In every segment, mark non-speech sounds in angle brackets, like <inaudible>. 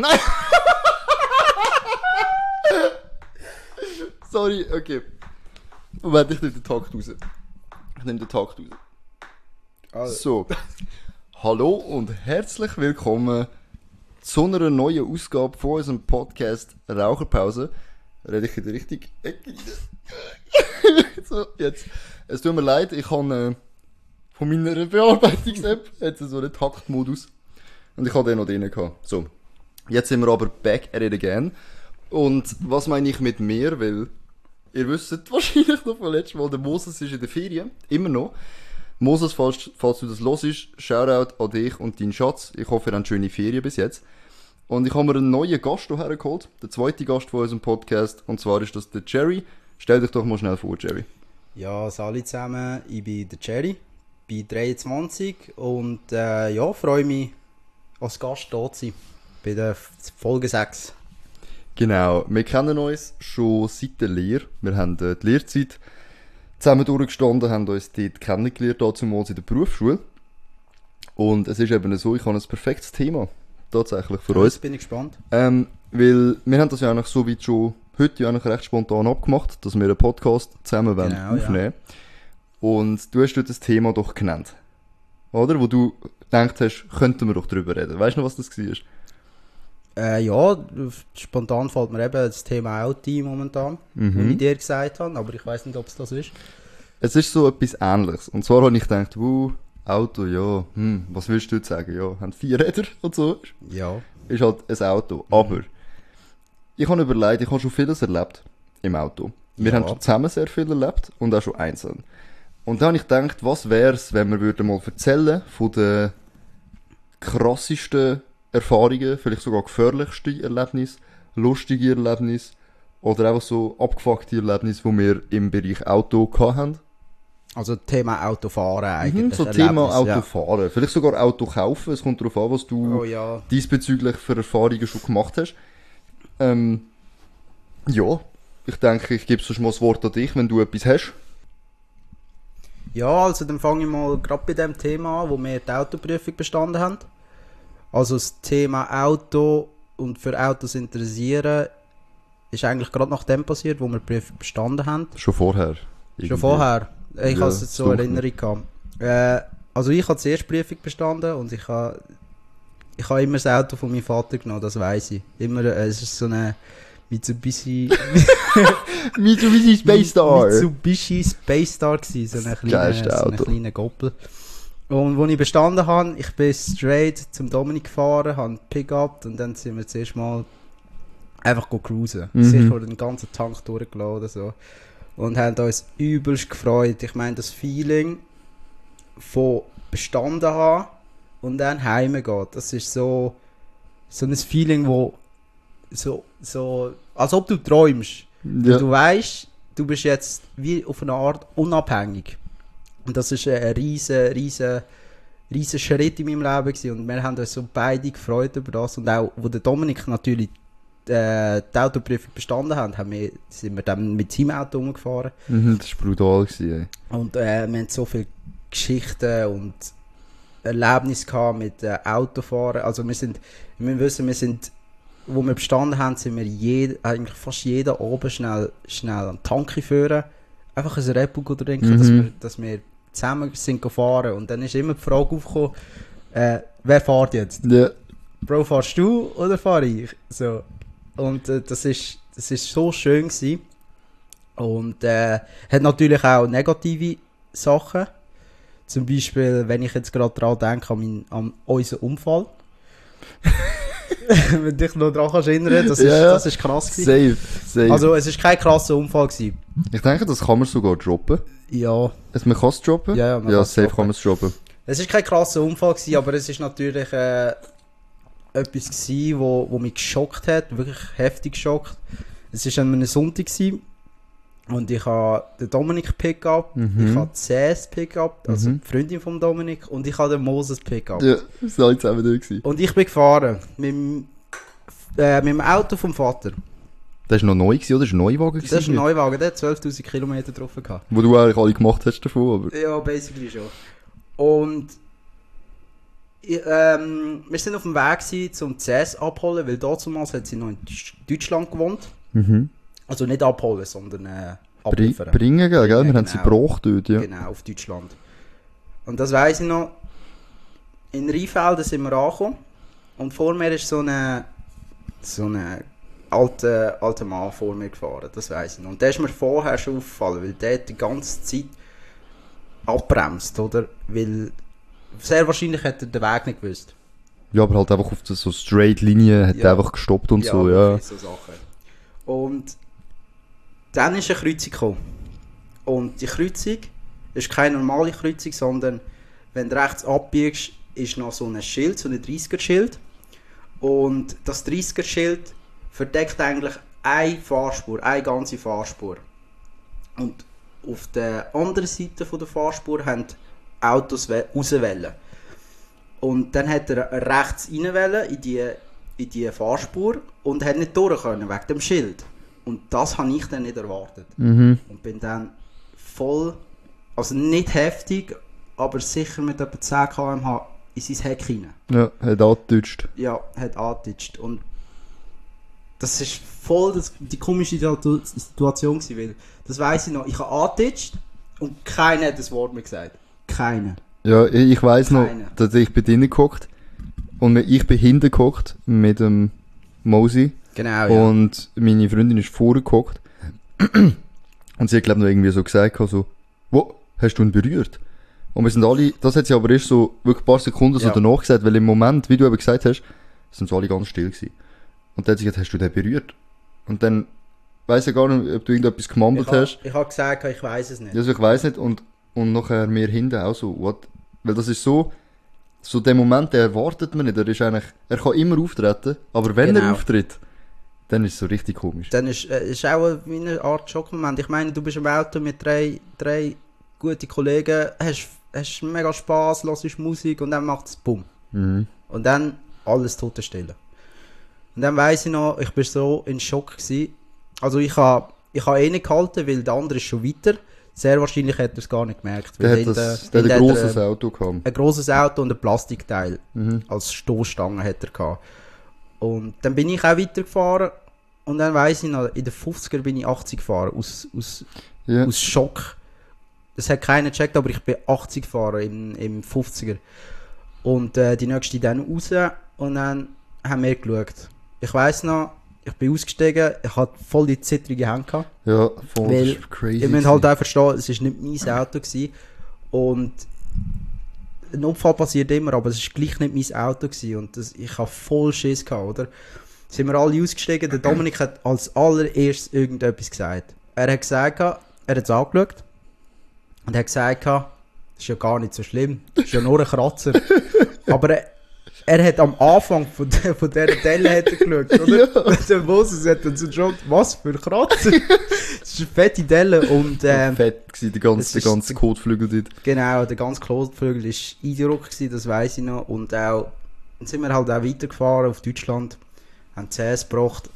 Nein! <laughs> Sorry, okay. Moment, ich nehme den Takt raus. Ich nehme den Takt raus. Also, So. Hallo und herzlich willkommen zu einer neuen Ausgabe von unserem Podcast Raucherpause. Rede ich in die richtige Ecke <laughs> so, jetzt. Es tut mir leid, ich habe äh, von meiner Bearbeitungs-App jetzt so einen Taktmodus. Und ich habe den noch drin gehabt. So. Jetzt sind wir aber back at it again. Und was meine ich mit mir? Weil ihr wisst <laughs> wahrscheinlich noch von letztem Mal, der Moses ist in der Ferien. Immer noch. Moses, falls, falls du das hörst, Shoutout an dich und deinen Schatz. Ich hoffe, ihr habt schöne Ferien bis jetzt. Und ich habe mir einen neuen Gast hierher geholt. Der zweite Gast von unserem Podcast. Und zwar ist das der Jerry. Stell dich doch mal schnell vor, Jerry. ja, Sali zusammen, ich bin der Jerry, bin 23 und äh, ja, freue mich, als Gast da zu sein. Bei der Folge 6. Genau, wir kennen uns schon seit der Lehre. Wir haben äh, die Lehrzeit zusammen durchgestanden, haben uns dort kennengelernt, damals in der Berufsschule. Und es ist eben so, ich habe ein perfektes Thema, tatsächlich für uns. Jetzt bin ich gespannt. Ähm, weil wir haben das ja eigentlich so weit schon heute ja eigentlich recht spontan abgemacht, dass wir einen Podcast zusammen wollen Genau, ja. aufnehmen Und du hast dort das Thema doch genannt. Oder? Wo du gedacht hast, könnten wir doch drüber reden. Weißt du noch, was das war? Äh, ja, spontan fällt mir eben das Thema ein momentan, Mhm. wie ich dir gesagt habe, aber ich weiß nicht, ob es das ist. Es ist so etwas Ähnliches. Und zwar habe ich gedacht, wuh, Auto, ja, hm, was willst du jetzt sagen? Ja, haben vier Räder <laughs> und so. Ja. Ist halt ein Auto. Aber ich habe überlegt, ich habe schon vieles erlebt im Auto. Wir Ja. haben schon zusammen sehr viel erlebt und auch schon einzeln. Und dann habe ich gedacht, was wär's, wenn wir würden mal erzählen von den krassesten Erfahrungen, vielleicht sogar gefährlichsten Erlebnisse, lustige Erlebnisse oder einfach so abgefuckte Erlebnisse, die wir im Bereich Auto haben. Also Thema Autofahren Mhm, eigentlich. so Thema Autofahren. Vielleicht sogar Auto kaufen. Es kommt darauf an, was Ja. du Oh ja. diesbezüglich für Erfahrungen schon gemacht hast. Ähm, ja, ich denke, ich gebe sonst mal das Wort an dich, wenn du etwas hast. Ja, also dann fange ich mal gerade bei dem Thema an, wo wir die Autoprüfung bestanden haben. Also das Thema Auto und für Autos interessieren ist eigentlich gerade nach dem passiert, wo wir Prüfung bestanden haben. Schon vorher. Irgendwie. Schon vorher. Ich Ja, habe es jetzt so so in Erinnerung gehabt. Äh, also ich habe zuerst Prüfung bestanden und ich habe ich habe immer das Auto von meinem Vater genommen, das weiß ich. Immer, äh, es ist so eine Mitsubishi <laughs> <laughs> Mitsubishi Space Star. Mitsubishi Space Star gewesen, so ein kleiner, so kleiner Goppel. Und als ich bestanden habe, ich bin straight zum Dominik gefahren, habe Pickup und dann sind wir zuerst mal einfach cruisen. Mhm. Sicher den ganzen Tank durchgeladen so. Und haben uns übelst gefreut. Ich meine, das Feeling von bestanden haben und dann heimgehen, das ist so, so ein Feeling, wo so, so, als ob du träumst. Ja. Du weißt, du bist jetzt wie auf eine Art unabhängig. Und das ist ein riesen, riesen, riesen Schritt in meinem Leben gewesen. Und wir haben uns so beide gefreut über das. Und auch, wo der Dominik natürlich äh, die Autoprüfung bestanden hat, haben wir, sind wir dann mit seinem Auto umgefahren. Mhm, das war brutal. Gewesen, ey. Und äh, wir haben so viele Geschichten und Erlebnisse gehabt mit äh, Autofahren. Also wir sind, wir wissen, wir sind, wo wir bestanden haben, sind wir jed, eigentlich fast jeden Abend schnell, schnell an die Tanke führen. Einfach ein Red Bull trinken, Mhm. dass, wir, dass wir zusammen sind gefahren. Und dann ist immer die Frage aufgekommen, äh, wer fährt jetzt? Ja. Bro, fahrst du oder fahre ich? So. Und äh, das ist das ist so schön gewesen. Und äh, hat natürlich auch negative Sachen. Zum Beispiel, wenn ich jetzt gerade daran denke, an, mein, an unseren Unfall. <laughs> <laughs> wenn du dich noch daran kannst erinnern, das ist, Ja, das ist krass gewesen. Safe, safe. Also es ist kein krasser Unfall gewesen. ich denke, das kann man sogar droppen. Ja, Also, man kann es droppen? Ja, ja, man ja safe droppen. kann man es droppen. es ist kein krasser Unfall gewesen, aber es ist natürlich äh, etwas gewesen, wo, wo mich geschockt hat, wirklich heftig geschockt. Es ist an einem Sonntag gewesen, und ich habe den Dominik Pickup, Mhm. ich habe CS Pickup, also Mhm. die Freundin von Dominik, und ich habe den Moses Pickup. Ja, sind alle zusammen gewesen. Und ich bin gefahren mit, dem- äh, mit dem Auto vom Vater. Das war noch neu, gewesen, oder? Das war ein Neuwagen. Das ist ein Neuwagen, der hat 12'000 Kilometer drauf gehabt. Wo du eigentlich alle gemacht hast davon, aber... Ja, basically schon. Und ähm, wir sind auf dem Weg gewesen, zum CS abholen, weil damals hat sie noch in Deutsch- Deutschland gewohnt. Mhm. Also nicht abholen, sondern äh, abliefern. bringen, gell? Wir Ja, haben sie genau. gebracht dort, ja. Genau, auf Deutschland. Und das weiss ich noch. In Rheinfelden sind wir angekommen. Und vor mir ist so eine so eine alte, alte Mann vor mir gefahren. Das weiss ich noch. Und der ist mir vorher schon aufgefallen, weil der hat die ganze Zeit abbremst, oder? Weil sehr wahrscheinlich hätte er den Weg nicht gewusst. Ja, aber halt einfach auf so straight Linie hat Ja. er einfach gestoppt und so, ja. So Sachen. Und dann ist eine Kreuzung gekommen. Und die Kreuzung ist keine normale Kreuzung, sondern wenn du rechts abbiegst, ist noch so ein Schild, so ein 30er-Schild. Und das 30er-Schild verdeckt eigentlich eine Fahrspur, eine ganze Fahrspur. Und auf der anderen Seite der Fahrspur haben Autos rauswählen. Und dann hat er rechts reinwählen in die, in die Fahrspur und hat nicht durch können wegen dem Schild. Und das habe ich dann nicht erwartet. Mhm. Und bin dann voll, also nicht heftig, aber sicher mit etwa 10 km/h in sein Heck hinein. Ja, hat angedeutscht. Ja, hat angetitscht. Und das ist voll das, die komische Situ- Situation gewesen, weil, das weiss ich noch, ich habe angetitscht und keiner hat das Wort mehr gesagt. Keiner. Ja, ich weiss noch, dass ich bin drinnen und ich bin hinten gehockt mit dem Mosi Genau, und meine Freundin ist vorne gehockt und sie hat glaube noch irgendwie so gesagt, so, wo, hast du ihn berührt? Und wir sind alle, das hat sie aber erst so wirklich ein paar Sekunden so Ja. danach gesagt, weil im Moment, wie du eben gesagt hast, sind so alle ganz still gewesen. Und dann hat sie gesagt, hast du den berührt? Und dann weiss ich gar nicht, ob du irgendetwas Ich gemambelt habe hast. ich hab gesagt, ich weiß es nicht. Also ich weiß nicht und, und nachher wir hinten auch so, what? Weil das ist so, so der Moment, den erwartet man nicht. Er ist eigentlich, er kann immer auftreten, aber wenn er Genau. auftritt, dann ist es so richtig komisch. Dann ist, äh, ist auch eine, Art Schockmoment. Ich meine, du bist im Auto mit drei, drei guten Kollegen, hast, hast mega Spass, hörst Musik und dann macht es Bumm. Mhm. Und dann alles Totenstille. Und dann weiss ich noch, ich bin so in Schock gewesen. Also ich habe ich ha eh nicht gehalten, weil der andere ist schon weiter. Sehr wahrscheinlich hat er es gar nicht gemerkt. Der hat, das, der- der hat in ein grosses Auto gehabt. ein grosses Auto und ein Plastikteil Mhm. als Stoßstange hat er gehabt. Und dann bin ich auch weitergefahren und dann weiss ich noch, in den 50er bin ich 80 gefahren, aus, aus, Ja. aus Schock. Das hat keiner gecheckt, aber ich bin 80 gefahren im, im 50er. Und äh, die nächste dann raus und dann haben wir geschaut. Ich weiss noch, ich bin ausgestiegen, ich hatte voll die zittrige Hände gehabt. Ja, voll, Weil crazy. Ihr müsst halt auch verstehen, es war nicht mein Auto. Gewesen. Und ein Unfall passiert immer, aber es war gleich nicht mein Auto. Gewesen. Und das, ich hatte voll Schiss, gehabt, oder? Sind wir alle ausgestiegen, der Dominik hat als allererstes irgendetwas gesagt. Er hat gesagt, er hat es angeschaut und hat gesagt, das ist ja gar nicht so schlimm, das ist ja nur ein Kratzer. <laughs> aber er, er hat am Anfang von, der, von dieser Delle hat er geschaut, oder? <laughs> Ja. Der Moses hat dann so geschaut, was für ein Kratzer. Das ist eine fette Delle und ähm, fett gewesen, der ganze, der ganze Kotflügel dort. genau, der ganze Klotflügel war eindruck, gewesen, das weiß ich noch. Und auch, dann sind wir halt auch weitergefahren auf Deutschland, haben CS gebracht.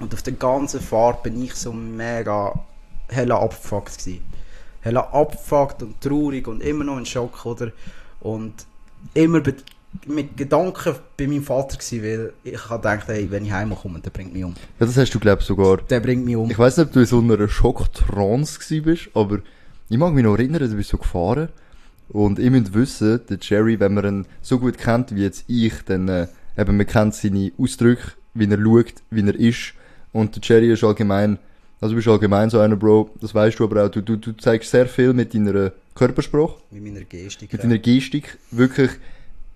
Und auf der ganzen Fahrt bin ich so mega hella abgefuckt gewesen. Hella abgefuckt und traurig und immer noch in Schock, oder? Und immer mit Gedanken bei meinem Vater gewesen, weil ich habe gedacht, hey, wenn ich heimkomme, der bringt mich um. Ja, das hast du, glaub sogar. Der bringt mich um. Ich weiß nicht, ob du in so einer Schocktrance gewesen bist, aber ich mag mich noch erinnern, du bist so gefahren. Und ihr müsst wissen, der Jerry, wenn man ihn so gut kennt wie jetzt ich, dann äh, eben, man kennt seine Ausdrücke, wie er schaut, wie er ist. Und der Jerry ist allgemein, also du bist allgemein so einer, Bro, das weißt du aber auch, du, du, du zeigst sehr viel mit deiner Körpersprache, mit meiner Gestik. mit deiner Gestik. Wirklich,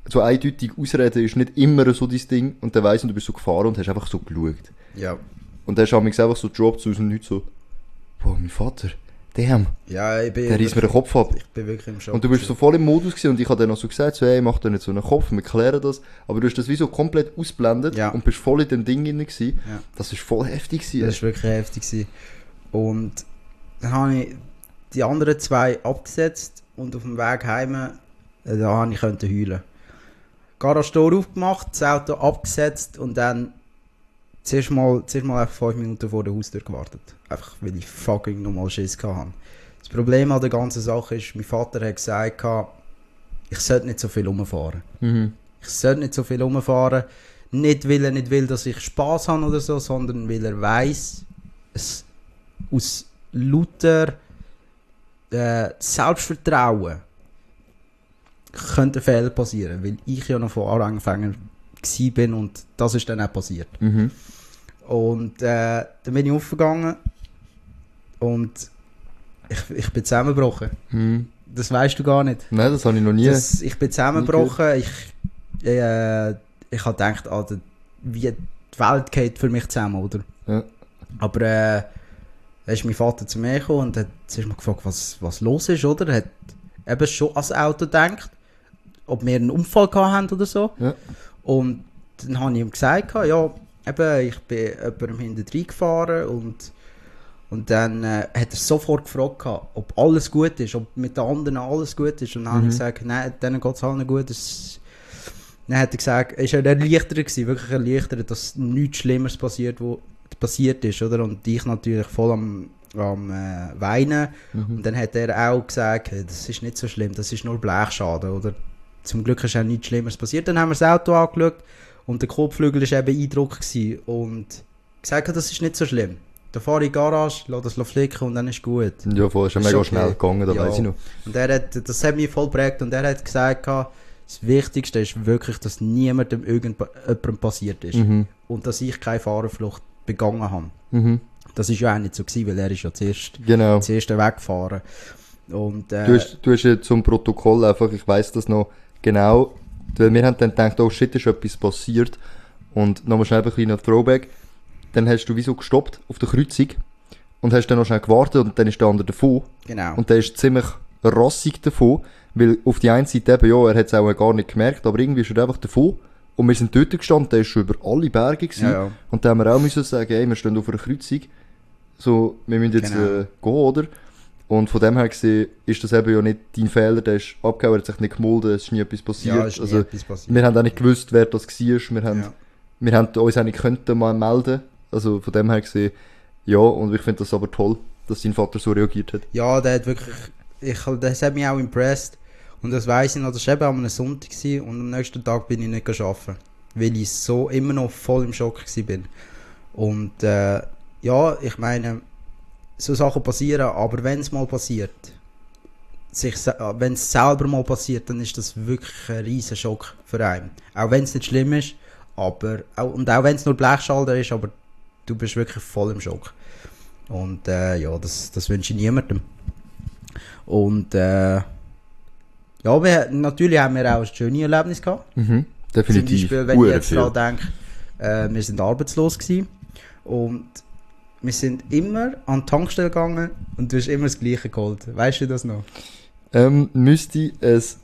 so eindeutig ausreden ist nicht immer so dein Ding. Und dann weiss ich, du bist so gefahren und hast einfach so geschaut. ja. Und dann hast du einfach so gedroppt aus dem Nichts so, boah, mein Vater, damn, Ja, ich bin, der reißt mir den Kopf ab. ich bin wirklich im Schock. Und du bist so voll im Modus gewesen und ich habe dann noch so gesagt, so, hey, mach dir nicht so einen Kopf, wir klären das. Aber du hast das wie so komplett ausblendet Ja. und bist voll in dem Ding drin gewesen. Ja. Das ist voll heftig gewesen. Das war wirklich heftig. Gewesen. Und dann habe ich die anderen zwei abgesetzt und auf dem Weg heim, äh, da habe ich heulen. Garage-Tor aufgemacht, das Auto abgesetzt und dann zuerst mal, zuerst mal einfach fünf Minuten vor der Haustür gewartet. Einfach, weil ich fucking nochmal Schiss hatte. Das Problem an der ganzen Sache ist, mein Vater hat gesagt, ich sollte nicht so viel rumfahren. Mhm. Ich sollte nicht so viel rumfahren. Nicht, weil er nicht will, dass ich Spaß habe oder so, sondern weil er weiß, es aus lauter äh, Selbstvertrauen könnte ein Fehler passieren, weil ich ja noch von Anfänger bin und das ist dann auch passiert. Mhm. Und äh, dann bin ich aufgegangen und ich, ich bin zusammengebrochen. Mhm. Das weißt du gar nicht. Nein, das habe ich noch nie. Das, ich bin zusammengebrochen. Ich, äh, ich habe gedacht, Alter, wie die Welt geht für mich zusammen, oder? Ja. Aber äh, dann ist mein Vater zu mir gekommen und hat zuerst mal gefragt, was, was los ist, oder? Er hat eben schon ans Auto gedacht, ob wir einen Unfall gehabt haben oder so. Ja. Und dann habe ich ihm gesagt, ja, eben, ich bin jemandem hinterher gefahren und, und dann äh, hat er sofort gefragt, ob alles gut ist, ob mit den anderen alles gut ist. Und dann habe Mhm. ich gesagt, nein, denen geht es allen gut. Es, dann hat er gesagt, ist er erleichtert gewesen, wirklich erleichtert, dass nichts Schlimmeres passiert, wo passiert ist, oder? Und ich natürlich voll am, am äh, Weinen. Mhm. Und dann hat er auch gesagt, das ist nicht so schlimm, das ist nur Blechschaden, oder? Zum Glück ist auch nichts Schlimmeres passiert. Dann haben wir das Auto angeschaut und der Kotflügel war eben Eindruck gewesen und gesagt, das ist nicht so schlimm. Dann fahre ich in die Garage, lasse das flicken und dann ist gut. Ja, voll, ist ja mega okay. schnell gegangen, da Ja. weiß ich noch. Und er hat, das hat mich voll geprägt und er hat gesagt, gehabt, das Wichtigste ist wirklich, dass niemandem irgendjemandem passiert ist. Mhm. Und dass ich keine Fahrerflucht begangen habe. Mhm. Das ist ja auch nicht so gewesen, weil er ist ja zuerst, Genau. zuerst weggefahren. Und, äh, Du hast, du hast ja zum Protokoll einfach, ich weiß das noch genau, weil wir haben dann gedacht, oh shit, ist etwas passiert. Und nochmal schnell ein kleiner Throwback. Dann hast du wieso gestoppt auf der Kreuzung und hast dann noch schnell gewartet und dann ist der andere davon. genau. Und der ist ziemlich rassig davon, weil auf die einen Seite eben, ja, er hat es auch gar nicht gemerkt, aber irgendwie ist er einfach davon. Und wir sind dort gestanden, der ist schon über alle Berge gewesen. Ja, ja. Und da haben wir auch müssen sagen, ey, wir stehen auf einer Kreuzung. So, wir müssen jetzt Genau. äh, gehen, oder? Und von dem her gesehen ist das eben ja nicht dein Fehler, der ist abgehauen, hat sich nicht gemolden, es ist nie etwas passiert. ja, ist nie also, etwas passiert. wir haben auch nicht gewusst, wer das war. Wir haben, Ja. wir haben uns auch nicht könnten mal melden. Also von dem her gesehen, ja, und ich finde das aber toll, dass dein Vater so reagiert hat. Ja, der hat wirklich, ich, das hat mich auch impressed. Und das weiss ich noch, das war eben einem Sonntag gewesen, und am nächsten Tag bin ich nicht arbeiten. Weil ich so immer noch voll im Schock bin. Und äh, ja, ich meine, so Sachen passieren, aber wenn es mal passiert, sich, wenn es selber mal passiert, dann ist das wirklich ein riesen Schock für einen. Auch wenn es nicht schlimm ist, aber auch, und auch wenn es nur Blechschalter ist, aber du bist wirklich voll im Schock. Und äh, ja, das, das wünsche ich niemandem. Und äh, ja, wir, natürlich haben wir auch schöne Erlebnisse gehabt. Mhm. Zum Definitiv. Beispiel, wenn ich Hure jetzt daran denke, äh, wir sind arbeitslos gewesen und wir sind immer an die Tankstelle gegangen und du hast immer das Gleiche geholt. Weißt du das noch? Ähm, müsste es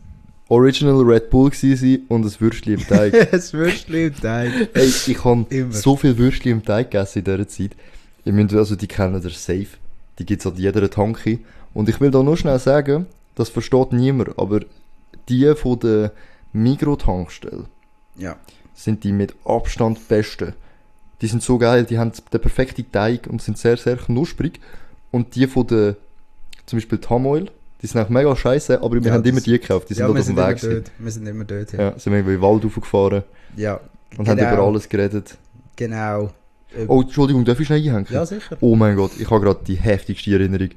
Original Red Bull sein und ein Würstchen im Teig. <laughs> Es Würstchen im Teig. Ey, ich habe so viel Würstchen im Teig gegessen in dieser Zeit. Ihr müsst, also die kennen der safe. Die gibt's an jeder Tanke. Und ich will da nur schnell sagen, das versteht niemand, aber die von der Migro-Tankstelle Ja. sind die mit Abstand besten. Die sind so geil, die haben den perfekten Teig und sind sehr, sehr knusprig. Und die von der, zum Beispiel Tamoil, die sind auch mega scheiße, aber wir Ja, haben immer die gekauft. Die sind ja, auf dem Weg. dort. Wir sind immer dort. Ja. Ja, sind wir in den Wald raufgefahren ja. und haben Genau. über alles geredet. Genau. Oh, Entschuldigung, darf ich schnell einhängen? Ja, sicher. Oh mein Gott, ich habe gerade die heftigste Erinnerung.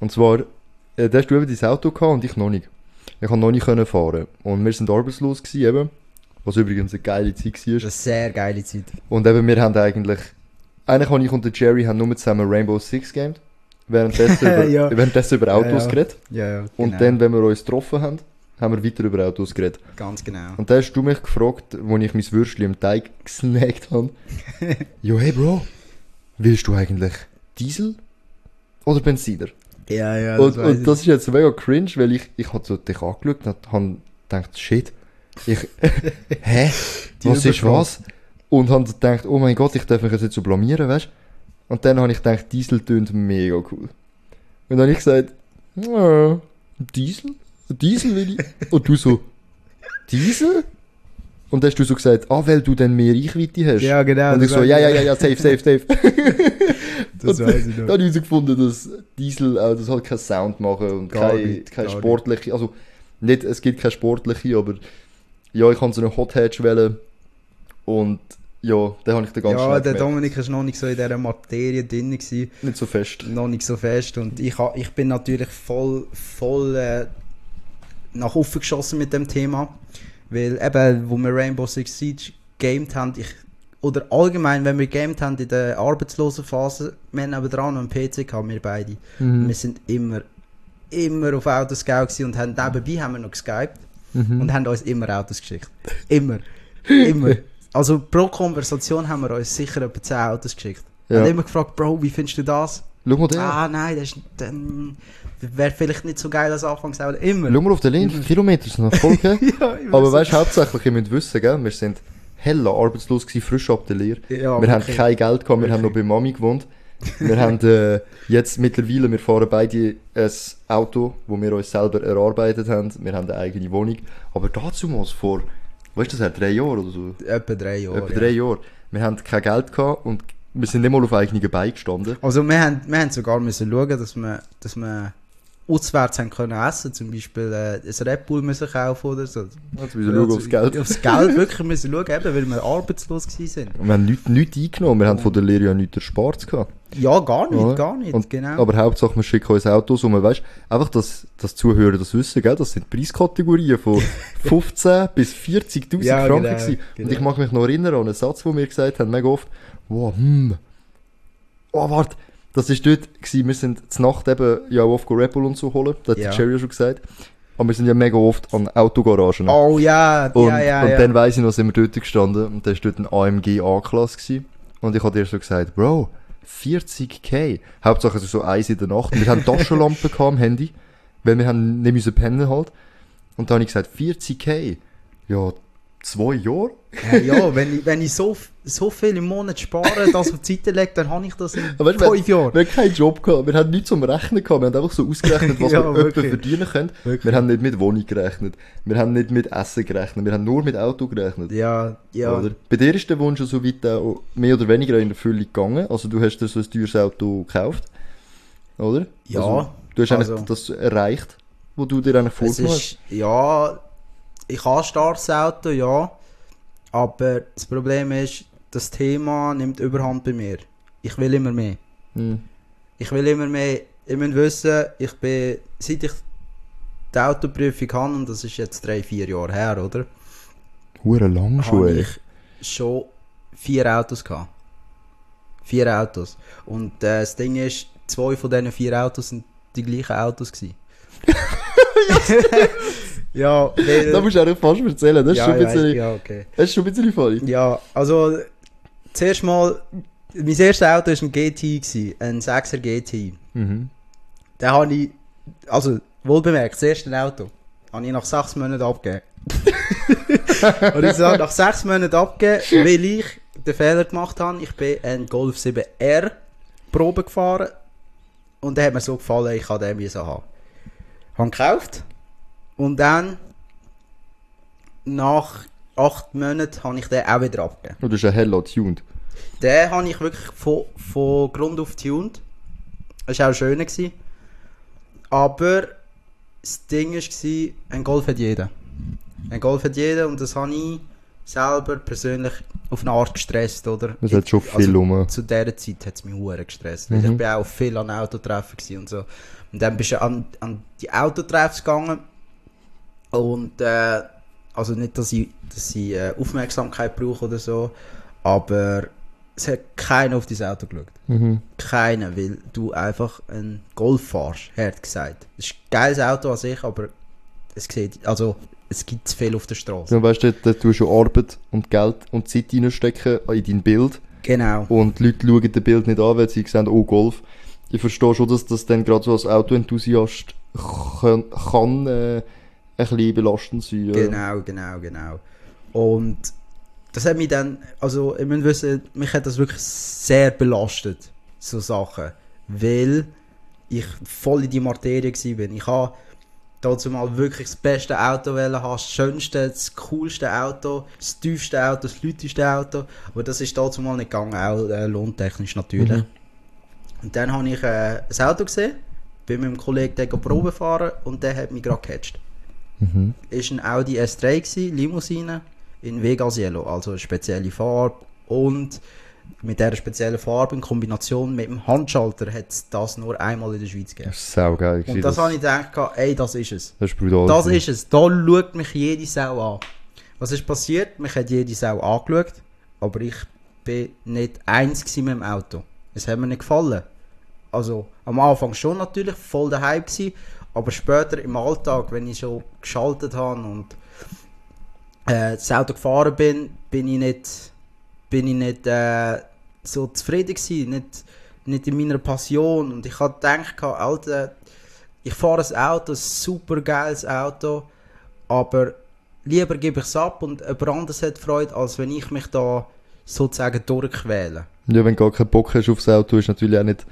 Und zwar, äh, da hast du eben dein Auto gehabt und ich noch nicht. Ich konnte noch nicht können fahren. Und wir sind arbeitslos gewesen eben. Was übrigens eine geile Zeit Das war. eine sehr geile Zeit. Und eben, wir haben eigentlich, eigentlich habe ich und der Jerry haben nur zusammen Rainbow Six gamed. Währenddessen, <laughs> über, Ja. währenddessen über Autos Ja, ja. geredet. Ja, ja. Und genau. dann, wenn wir uns getroffen haben, haben wir weiter über Autos geredet. Ganz genau. Und dann hast du mich gefragt, als ich mein Würstchen im Teig <laughs> gesnackt habe. <laughs> jo, hey Bro, willst du eigentlich Diesel oder Benziner? Ja, ja. und, weiss und ich. das ist jetzt mega cringe, weil ich, ich hab so dich angeschaut und habe gedacht, shit, ich, <laughs> hä, was ist was? Und habe gedacht, oh mein Gott, ich darf mich jetzt so blamieren, weißt Und dann habe ich gedacht, Diesel tönt mega cool. Und dann habe ich gesagt, ja, Diesel? Diesel will ich. <laughs> Und du so, Diesel? Und dann hast du so gesagt, ah, weil du dann mehr Reichweite hast. Ja, genau. und ich so, ja, ja, ja, ja, safe, safe, safe. <laughs> Das weiß ich Dann noch. habe ich herausgefunden, dass Diesel auch das halt keinen Sound machen und keine, keine sportliche, also nicht, es gibt keine sportliche, aber ja, ich habe so eine Hot Hatch wählen und ja, den habe ich dann ganz ja, der gemerkt. Dominik war noch nicht so in dieser Materie drin. Gewesen. Nicht so fest. noch nicht so fest und ich, ha, ich bin natürlich voll, voll äh, nach offen geschossen mit dem Thema, weil eben, wo wir Rainbow Six Siege gamed haben, ich, oder allgemein, wenn wir gamed haben in der arbeitslosen Phase, wir haben nebenan noch einen PC gehabt, wir beide. Mhm. Wir sind immer, immer auf Autoscout und haben, nebenbei haben wir noch geskypt Mhm. und haben uns immer Autos geschickt. Immer. Immer. Also pro Konversation haben wir uns sicher etwa 10 Autos geschickt. Ja. Und immer gefragt, Bro, wie findest du das? Schau mal den. Ah, nein, das ähm, wäre vielleicht nicht so geil als Anfangsauto. Immer. Schau mal auf den Link, Kilometer sind noch <laughs> voll, ja, Aber weiß weißt du, hauptsächlich, ihr müsst wissen, gell? wir sind hella arbeitslos gewesen, frisch ab der Lehre. Ja, wir haben wirklich. kein Geld gehabt, wir haben noch bei Mami gewohnt. Wir <laughs> haben äh, jetzt mittlerweile, wir fahren beide ein Auto, wo wir uns selber erarbeitet haben. Wir haben eine eigene Wohnung. Aber dazu mal vor, weißt du, das hat drei Jahre oder so. Etwa drei Jahre. Etwa ja. drei Jahre. Wir haben kein Geld gehabt und wir sind nicht mal auf eigenen Beinen gestanden. Also wir haben, wir haben sogar müssen schauen, dass wir, dass wir auswärts haben können essen, zum Beispiel äh, ein Red Bull müssen kaufen oder so. Jetzt müssen wir schauen aufs Geld. Aufs Geld wirklich müssen schauen, eben, weil wir arbeitslos. Und wir haben nichts, nichts eingenommen, wir haben von der Lehre ja nichts erspart gehabt. Ja, gar nicht, Oder? gar nicht, Und, genau. Aber Hauptsache, wir schicken uns Autos man weißt, einfach, dass, dass Zuhörer das wissen, gell? das sind Preiskategorien von <laughs> 15 bis 40.000 Ja, Franken genau, gewesen. genau. Und ich mag mich noch erinnern an einen Satz, den wir gesagt haben, mega oft, wow, hm, oh, warte, das ist dort gewesen, wir sind zur Nacht eben ja auch oft Bull und so holen, das hat Ja. die ja schon gesagt. Aber wir sind ja mega oft an Autogaragen. oh ja, Und, ja, ja, und ja. dann weiss ich noch, sind wir dort gestanden und da war dort ein AMG A-Klasse. Und ich habe dir so gesagt, Bro, 40k. Hauptsache es ist so eins in der Nacht. Wir haben Taschenlampen <laughs> gehabt am Handy, weil wir haben nicht müssen pennen halt. Und dann habe ich gesagt, 40k. Ja, zwei Jahre? Ja, ja, wenn ich, wenn ich so, so viel im Monat spare, das auf die Seite lege, dann habe ich das in Aber weißt fünf Jahren. Wir haben keinen Job gehabt, wir haben nichts zum Rechnen gehabt, wir haben einfach so ausgerechnet, was <laughs> Ja, wir wirklich. verdienen können. Wirklich. Wir haben nicht mit Wohnung gerechnet, wir haben nicht mit Essen gerechnet, wir haben nur mit Auto gerechnet. Ja, ja. Oder? Bei dir ist der Wunsch ja so weit auch mehr oder weniger in Erfüllung gegangen. Also du hast dir so ein teures Auto gekauft, oder? Ja, Also, du hast also- eigentlich das erreicht, was du dir eigentlich Es vorgenommen hast. ist, ja, ich habe starkes Auto, ja. Aber das Problem ist, das Thema nimmt überhand bei mir. Ich will immer mehr. Hm. Ich will immer mehr. Ihr müsst wissen, ich bin, seit ich die Autoprüfung habe, und das ist jetzt drei, vier Jahre her, oder? Hure lang schon, habe ich schon vier Autos gehabt. Vier Autos. Und äh, das Ding ist, zwei von diesen vier Autos sind die gleichen Autos gewesen. <laughs> <laughs> ja, weil, <laughs> Da musst du eigentlich fast erzählen, das ist, ja, schon, ein ja, bisschen, ja, okay. das ist schon ein bisschen funny. Ja, also zuerst mal, mein erstes Auto war ein GT, gewesen, ein 6er GT. Mhm. Den habe ich, also wohlbemerkt, das erste Auto, habe ich nach sechs Monaten abgegeben. <laughs> und ich sage, nach sechs Monaten abgegeben, weil ich den Fehler gemacht habe. Ich bin ein Golf 7R Probe gefahren und der hat mir so gefallen, ich kann den haben. Habe gekauft und dann nach acht Monaten habe ich den auch wieder abgegeben. Und das ist ein Hello tuned. Den habe ich wirklich von, von Grund auf tuned. Das war auch schön. Gewesen. Aber das Ding war, ein Golf hat jeder. Ein Golf hat jeder und das habe ich selber persönlich auf eine Art gestresst, oder? Es hat schon Ich- viel rum. Zu dieser Zeit hat es mich hure gestresst. Mhm. ich bin auch viel an Autotreffen und so. Und dann bist du an, an die Autotreffs gegangen und äh, also nicht, dass ich, dass ich äh, Aufmerksamkeit brauche oder so, aber es hat keiner auf dein Auto geschaut. Mhm. Keiner, weil du einfach einen Golf fährst, hart gesagt. Das ist ein geiles Auto an sich, aber es sieht, also es gibt zu viel auf der Straße. Ja, weißt du, da tust du schon Arbeit und Geld und Zeit reinstecken in dein Bild. Genau. Und die Leute schauen das Bild nicht an, weil sie sehen, oh, Golf. Ich verstehe schon, dass das dann gerade so als Autoenthusiast kann, kann äh, ein bisschen belastend sein. Ja. Genau, genau, genau. Und das hat mich dann, also ich muss wissen, mich hat das wirklich sehr belastet, so Sachen. Weil ich voll in die Materie war. Ich habe dazu mal wirklich das beste Auto haben, das schönste, das coolste Auto, das tiefste Auto, das lauteste Auto. Aber das ist dazu mal nicht gegangen, auch äh, lohntechnisch natürlich. Mhm. Und dann habe ich äh, ein Auto gesehen, bin mit einem Kollegen Probe fahren und der hat mich gerade gecatcht. Mhm. ist ein Audi S3 gewesen, Limousine in Vegas Yellow, also eine spezielle Farbe und mit dieser speziellen Farbe in Kombination mit dem Handschalter hat es das nur einmal in der Schweiz gegeben. Das ist saugeil. Und das, habe ich gedacht, ey, das ist es. das ist brutal. Das ist es. Da schaut mich jede Sau an. Was ist passiert? Mich hat jede Sau angeschaut, aber ich bin nicht eins mit dem Auto. Es hat mir nicht gefallen. Also am Anfang schon natürlich voll der Hype gewesen, aber später im Alltag, wenn ich schon geschaltet habe und äh, das Auto gefahren bin, bin ich nicht, bin ich nicht äh, so zufrieden gewesen, nicht, nicht in meiner Passion und ich habe gedacht, Alter, ich fahre ein Auto, ein super geiles Auto, aber lieber gebe ich es ab und jemand anderes hat Freude, als wenn ich mich da sozusagen durchquäle. Ja, wenn du gar keinen Bock hast aufs Auto, ist natürlich auch nicht.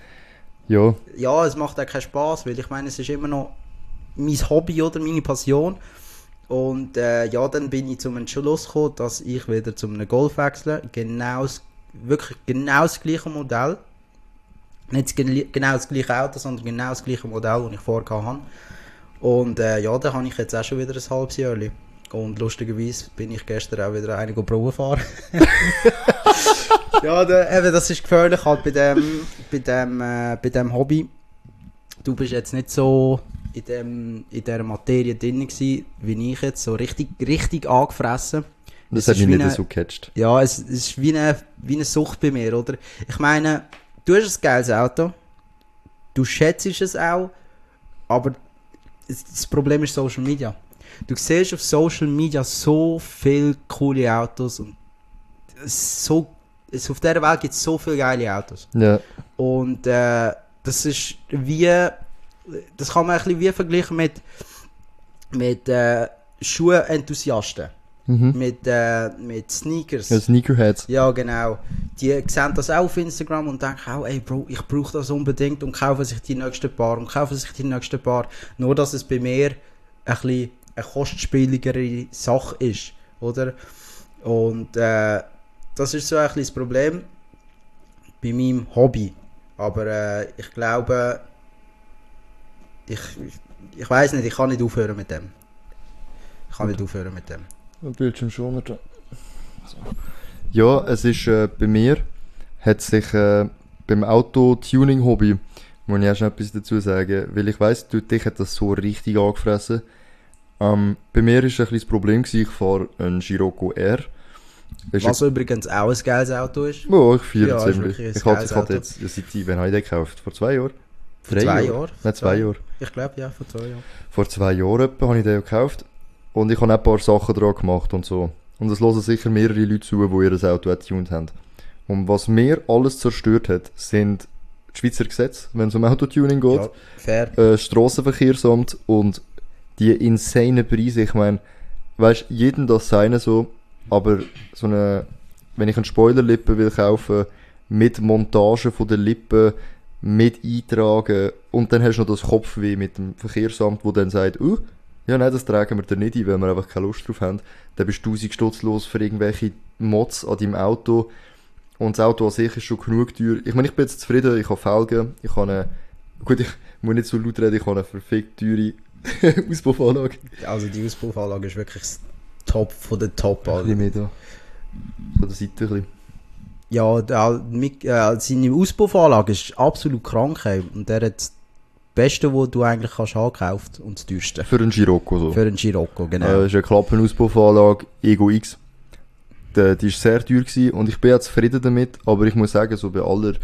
Ja, Ja, es macht auch keinen Spaß, weil ich meine, es ist immer noch mein Hobby oder meine Passion. Und äh, ja, dann bin ich zum Entschluss gekommen, dass ich wieder zu einem Golf wechsle. Genau das, wirklich genau das gleiche Modell. Nicht genau das gleiche Auto, sondern genau das gleiche Modell, das ich vorher hatte. Und äh, ja, da habe ich jetzt auch schon wieder ein halbes Jahr. Und lustigerweise bin ich gestern auch wieder einige Probe fahren. <laughs> ja, da, eben, das ist gefährlich halt bei dem, bei dem, äh, bei dem Hobby. Du bist jetzt nicht so in, dem, in dieser Materie drin gewesen, wie ich jetzt, so richtig, richtig angefressen. das Es hat mich nicht so gecatcht. Ja, es, es ist wie eine, wie eine Sucht bei mir, oder? Ich meine, du hast ein geiles Auto, du schätzt es auch, aber das Problem ist Social Media. Du siehst auf Social Media so viele coole Autos und so, es, auf dieser Welt gibt es so viele geile Autos. Ja, Und äh, das ist wie, das kann man ein bisschen wie vergleichen mit, mit äh, Schuhenthusiasten, mhm. mit, äh, mit Sneakers. ja Sneakerheads. Ja, genau. Die sehen das auch auf Instagram und denken auch, ey Bro, ich brauche das unbedingt und kaufen sich die nächsten Paar und kaufen sich die nächsten Paar. Nur, dass es bei mir ein bisschen eine kostspieligere Sache ist, oder? Und äh, das ist so ein bisschen das Problem bei meinem Hobby. Aber äh, ich glaube, ich, ich, weiß nicht, ich kann nicht aufhören mit dem. Ich kann nicht aufhören mit dem. Bildschirm schon so. Ja, es ist äh, bei mir, hat sich äh, beim Auto-Tuning-Hobby, muss ich auch schon etwas dazu sagen, weil ich weiss, du, dich hat das so richtig angefressen. Ähm, bei mir ist ein bisschen das Problem gewesen, ich fahre einen Scirocco R. Ist Was übrigens auch ein geiles Auto ist. Ja, ich feiere Ja, ziemlich. Ich hatte ich hatte jetzt, seit, wann habe ich den gekauft? Vor zwei Jahren? Vor zwei Jahre? Jahren? Nein, zwei Jahre. Ich glaube, ja, vor zwei Jahren. Vor zwei Jahren etwa habe ich den gekauft. Und ich habe auch ein paar Sachen dran gemacht und so. Und es hören sicher mehrere Leute zu, die ihr Auto auch tuned haben. Und was mir alles zerstört hat, sind die Schweizer Gesetze, wenn es um Autotuning geht, Ja, fair. äh, Strassenverkehrsamt und die insane Preise. Ich meine, weißt jeden das seine so, aber so eine, wenn ich eine Spoilerlippe will kaufen, mit Montage von der Lippe, mit Eintragen und dann hast du noch das Kopfweh mit dem Verkehrsamt, wo dann sagt, uh, ja nein, das tragen wir dir nicht ein, weil wir einfach keine Lust drauf haben. Dann bist du 1000 Stutz los für irgendwelche Mods an deinem Auto. Und das Auto an sich ist schon genug teuer. Ich meine, ich bin jetzt zufrieden, ich habe Felgen, ich habe eine, gut, ich muss nicht so laut reden, ich habe eine verfickt teure <laughs> Auspuffanlage. Also die Auspuffanlage ist wirklich das Top von der Top. Ein Also. bisschen mehr da. Von der Seite ein bisschen. Ja, der, mit, äh, seine Auspuffanlage ist absolut krank. ey. Und der hat das Beste, was du eigentlich kannst haben, gekauft und das teuerste. Für einen Scirocco so. Für einen Scirocco, genau. Äh, das ist eine Klappenauspuffanlage Ego X. Die, die ist sehr teuer gewesen und ich bin jetzt zufrieden damit, aber ich muss sagen, so bei aller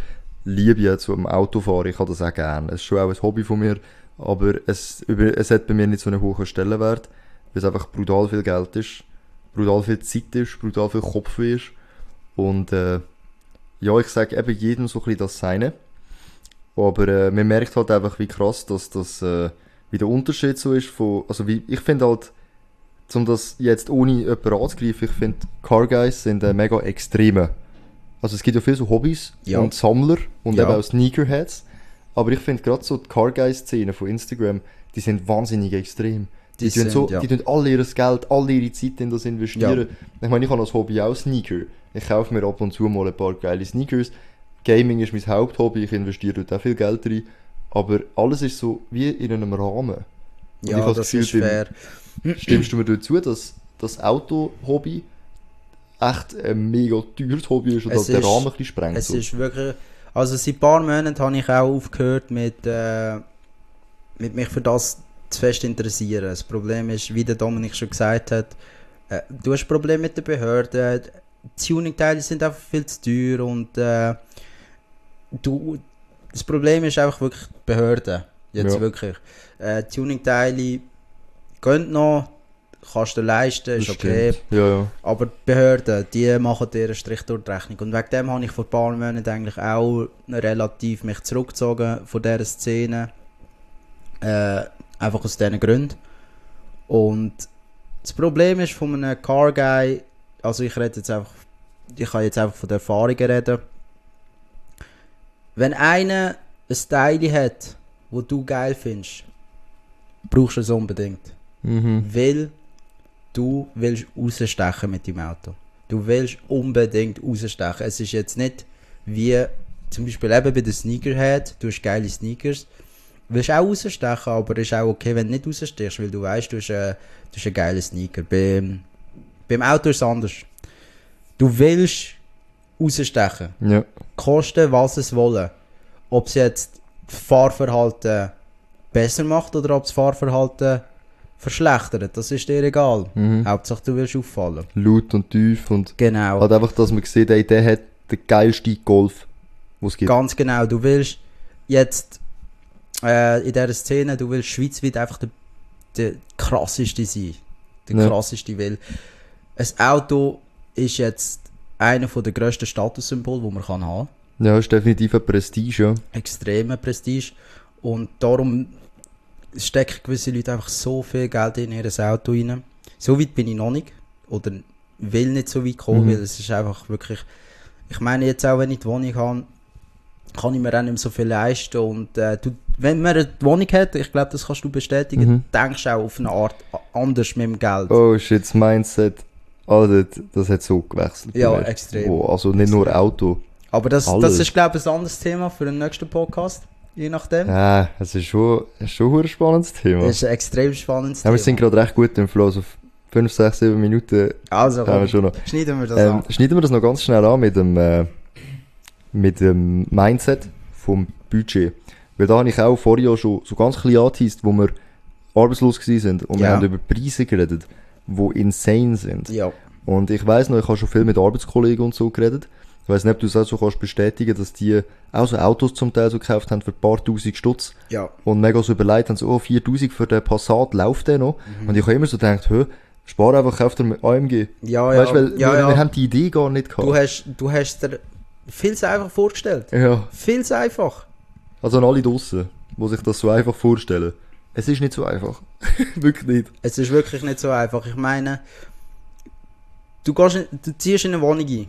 Liebe am Autofahren, ich habe das auch gerne. Es ist schon auch ein Hobby von mir, aber es, über, es hat bei mir nicht so einen hohen Stellenwert, weil es einfach brutal viel Geld ist, brutal viel Zeit ist, brutal viel Kopfweh ist und äh, ja, ich sage eben jedem so ein bisschen das Seine, aber äh, man merkt halt einfach, wie krass, dass das, äh, wie der Unterschied so ist von, also wie, ich finde halt, um das jetzt ohne jemanden anzugreifen, ich finde, Car Guys sind äh, mega extreme. Also es gibt ja viele so Hobbys Ja. und Sammler und Ja. eben auch Sneakerheads. Aber ich finde gerade so die Car Guys-Szene von Instagram, die sind wahnsinnig extrem. Die, Die tun sind, so, ja. die tun all ihr Geld, all ihre Zeit in das investieren. Ich meine, ich habe als Hobby auch Sneaker. Ich kaufe mir ab und zu mal ein paar geile Sneakers. Gaming ist mein Haupthobby, ich investiere dort auch viel Geld rein. Aber alles ist so wie in einem Rahmen. Und Ja, habe das Gefühl, ist fair. Stimmst du mir dazu, dass das Auto-Hobby echt ein mega teures Hobby ist und Es den ist- Rahmen ein bisschen sprengt? Es so? ist wirklich, also seit ein paar Monaten habe ich auch aufgehört mit, äh, mit mich für das zu fest interessieren. Das Problem ist, wie der Dominik schon gesagt hat, äh, du hast Probleme mit der Behörde, die Tuning-Teile sind einfach viel zu teuer und äh, du, das Problem ist einfach wirklich die Behörde. Jetzt Ja. wirklich. Äh, Tuning-Teile gehen noch, kannst du leisten, ist okay. Ja, ja. Aber die Behörden, die machen dir einen Strich durch die Rechnung. Und wegen dem habe ich vor ein paar Monaten eigentlich auch relativ mich zurückgezogen von dieser Szene. Äh, einfach aus diesen Gründen. Und das Problem ist von einem Car Guy, also ich rede jetzt einfach, ich kann jetzt einfach von der Erfahrungen reden. Wenn einer ein Teil hat, wo du geil findest, brauchst du es unbedingt. Mhm. Weil du willst rausstechen mit dem Auto. Du willst unbedingt rausstechen. Es ist jetzt nicht wie zum Beispiel eben bei den Sneakerhead, du hast geile Sneakers, du willst auch rausstechen, aber es ist auch okay, wenn du nicht rausstechst, weil du weißt, du hast, äh, du hast einen geilen Sneaker. Beim, beim Auto ist es anders. Du willst rausstechen Ja. kosten, was es wollen. Ob es jetzt das Fahrverhalten besser macht oder ob das Fahrverhalten verschlechtert, das ist dir egal. Mhm. Hauptsache du willst auffallen. Laut und tief und Genau. halt einfach, dass man sieht, ey, der hat den geilsten Golf, den es gibt. Ganz genau. Du willst jetzt äh, in dieser Szene, du willst schweizweit einfach der, der krasseste sein. Der Ja. krasseste, weil ein Auto ist jetzt einer der grössten Statussymbole, die man kann haben kann. Ja, ist definitiv ein Prestige, ja. extreme Prestige. Und darum stecken gewisse Leute einfach so viel Geld in ihr Auto rein. So weit bin ich noch nicht. Oder will nicht so weit kommen, Mhm. weil es ist einfach wirklich. Ich meine, jetzt auch wenn ich die Wohnung habe, kann ich mir auch nicht mehr so viel leisten. Und äh, du, wenn man eine Wohnung hat, ich glaube, das kannst du bestätigen, Mhm. denkst du auch auf eine Art anders mit dem Geld. Oh shit, das Mindset. Alter, das hat so gewechselt. Ja, extrem. Oh, also nicht nur Auto. Aber das, das ist, glaube ich, ein anderes Thema für den nächsten Podcast. Je nachdem. Ja, es ist schon, es schon ein spannendes Thema. Das ist ein extrem spannendes Ja, wir sind gerade recht gut im Flow. Also 5, 6, 7 Minuten Also, haben wir schon noch. schneiden wir das Ähm, an. schneiden wir das noch ganz schnell an mit dem, äh, mit dem Mindset vom Budget. Weil da habe ich auch vorher schon so ganz klein angeteased, wo wir arbeitslos sind und wir Ja. haben über Preise geredet, die insane sind. Ja. Und ich weiß noch, ich habe schon viel mit Arbeitskollegen und so geredet. Ich weiß nicht, ob du es auch so kannst bestätigen, dass die auch so Autos zum Teil so gekauft haben für ein paar tausend Stutz Ja. und mega so überlegt haben, so, oh, 4000 für den Passat, läuft der noch? Mhm. Und ich habe immer so gedacht, hä, spar einfach, kauf dir mit AMG. Ja, ja. Weißt du, weil ja, wir, ja. wir haben die Idee gar nicht gehabt. Du hast, du hast dir viel zu einfach vorgestellt. ja, Viel zu einfach. also an alle draussen, die sich das so einfach vorstellen. Es ist nicht so einfach. <laughs> Wirklich nicht. Es ist wirklich nicht so einfach. Ich meine, du, gehst in, du ziehst in eine Wohnung ein.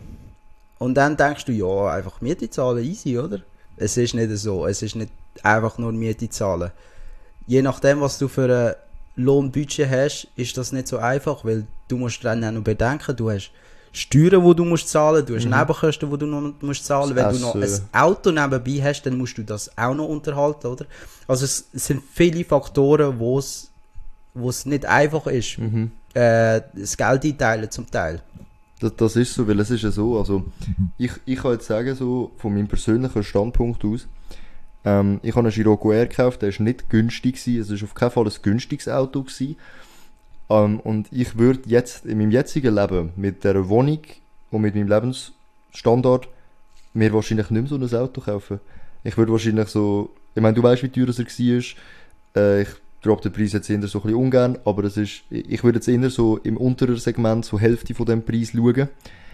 Und dann denkst du, ja, einfach Miete zahlen, easy, oder? Es ist nicht so. Es ist nicht einfach nur Miete zahlen. Je nachdem, was du für ein Lohnbudget hast, ist das nicht so einfach, weil du musst dann auch noch bedenken, du hast Steuern, die du musst zahlen, du hast Nebenkosten, die du noch musst zahlen. Wenn du noch ein. Auto nebenbei hast, dann musst du das auch noch unterhalten, oder? Also es, es sind viele Faktoren, wo es wo es nicht einfach ist, Mhm. äh, das Geld einteilen zum Teil. Das, das ist so, weil es ist ja so, also ich, ich kann jetzt sagen, so von meinem persönlichen Standpunkt aus, ähm, ich habe einen Scirocco R gekauft, der ist nicht günstig gewesen, es ist auf keinen Fall ein günstiges Auto gewesen. Ähm, und ich würde jetzt, in meinem jetzigen Leben, mit der Wohnung und mit meinem Lebensstandard, mir wahrscheinlich nicht mehr so ein Auto kaufen. Ich würde wahrscheinlich so, ich meine, du weißt, wie teuer es war, äh, ich drop den Preis jetzt eher so ein bisschen ungern, aber es ist, ich würde jetzt eher so im unteren Segment so Hälfte von dem Preis schauen.